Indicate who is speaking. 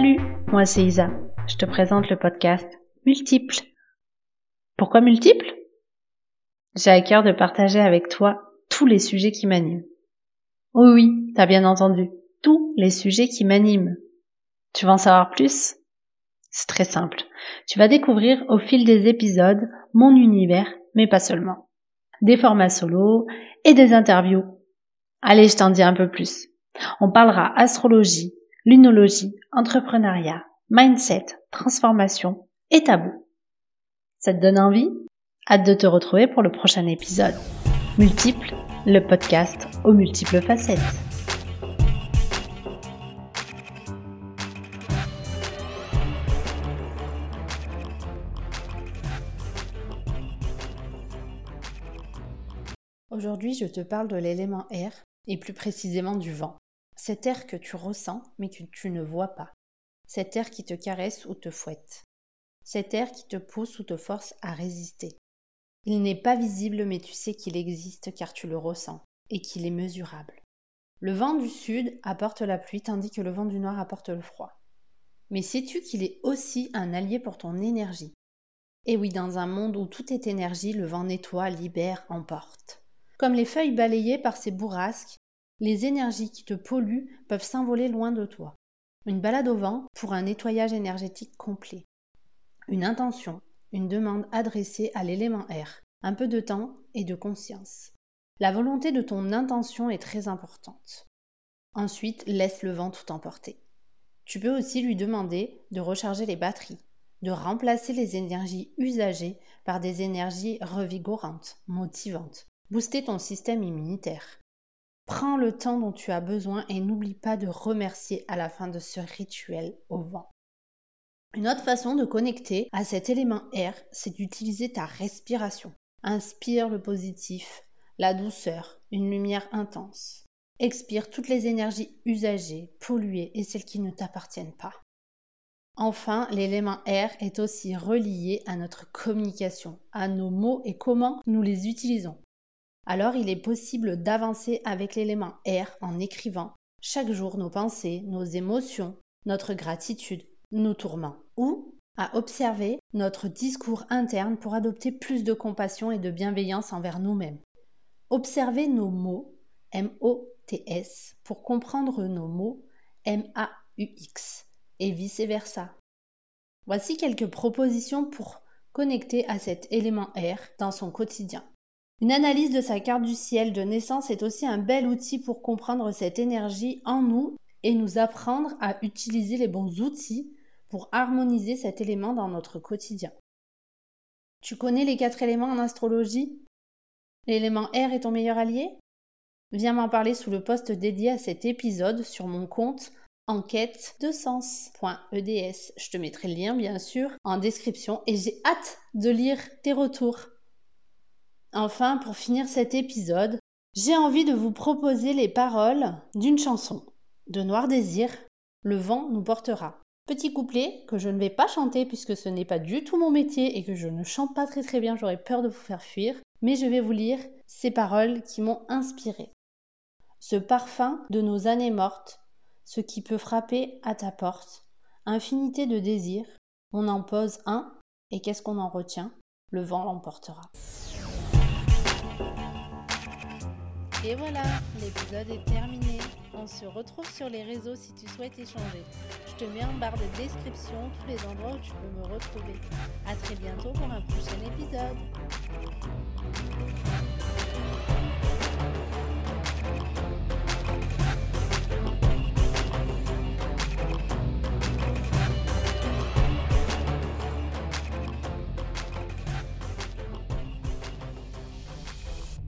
Speaker 1: Salut, moi c'est Isa. Je te présente le podcast Multiple. Pourquoi multiple? J'ai à cœur de partager avec toi tous les sujets qui m'animent. Oui, oui, t'as bien entendu, tous les sujets qui m'animent. Tu veux en savoir plus? C'est très simple. Tu vas découvrir au fil des épisodes mon univers, mais pas seulement. Des formats solo et des interviews. Allez, je t'en dis un peu plus. On parlera astrologie, lunologie, entrepreneuriat, mindset, transformation et tabou. Ça te donne envie? Hâte de te retrouver pour le prochain épisode. Multiple, le podcast aux multiples facettes. Aujourd'hui, je te parle de l'élément air et plus précisément du vent. Cet air que tu ressens mais que tu ne vois pas. Cet air qui te caresse ou te fouette. Cet air qui te pousse ou te force à résister. Il n'est pas visible mais tu sais qu'il existe car tu le ressens et qu'il est mesurable. Le vent du sud apporte la pluie tandis que le vent du nord apporte le froid. Mais sais-tu qu'il est aussi un allié pour ton énergie? Et oui, dans un monde où tout est énergie, le vent nettoie, libère, emporte. Comme les feuilles balayées par ces bourrasques, les énergies qui te polluent peuvent s'envoler loin de toi. Une balade au vent pour un nettoyage énergétique complet. Une intention, une demande adressée à l'élément air, un peu de temps et de conscience. La volonté de ton intention est très importante. Ensuite, laisse le vent tout emporter. Tu peux aussi lui demander de recharger les batteries, de remplacer les énergies usagées par des énergies revigorantes, motivantes, booster ton système immunitaire. Prends le temps dont tu as besoin et n'oublie pas de remercier à la fin de ce rituel au vent. Une autre façon de connecter à cet élément air, c'est d'utiliser ta respiration. Inspire le positif, la douceur, une lumière intense. Expire toutes les énergies usagées, polluées et celles qui ne t'appartiennent pas. Enfin, l'élément air est aussi relié à notre communication, à nos mots et comment nous les utilisons alors il est possible d'avancer avec l'élément air en écrivant chaque jour nos pensées, nos émotions, notre gratitude, nos tourments, ou à observer notre discours interne pour adopter plus de compassion et de bienveillance envers nous-mêmes. Observer nos mots, M-O-T-S, pour comprendre nos mots, M-A-U-X, et vice-versa. Voici quelques propositions pour connecter à cet élément air dans son quotidien. Une analyse de sa carte du ciel de naissance est aussi un bel outil pour comprendre cette énergie en nous et nous apprendre à utiliser les bons outils pour harmoniser cet élément dans notre quotidien. Tu connais les quatre éléments en astrologie? L'élément R est ton meilleur allié? Viens m'en parler sous le post dédié à cet épisode sur mon compte enquête de sens.eds. Je te mettrai le lien bien sûr en description et j'ai hâte de lire tes retours. Enfin, pour finir cet épisode, j'ai envie de vous proposer les paroles d'une chanson de Noir Désir, Le vent nous portera. Petit couplet que je ne vais pas chanter puisque ce n'est pas du tout mon métier et que je ne chante pas très très bien, j'aurais peur de vous faire fuir, mais je vais vous lire ces paroles qui m'ont inspiré. Ce parfum de nos années mortes, ce qui peut frapper à ta porte, infinité de désirs, on en pose un, et qu'est-ce qu'on en retient? Le vent l'emportera. Et voilà, l'épisode est terminé. On se retrouve sur les réseaux si tu souhaites échanger. Je te mets en barre de description tous les endroits où tu peux me retrouver. A très bientôt pour un prochain épisode.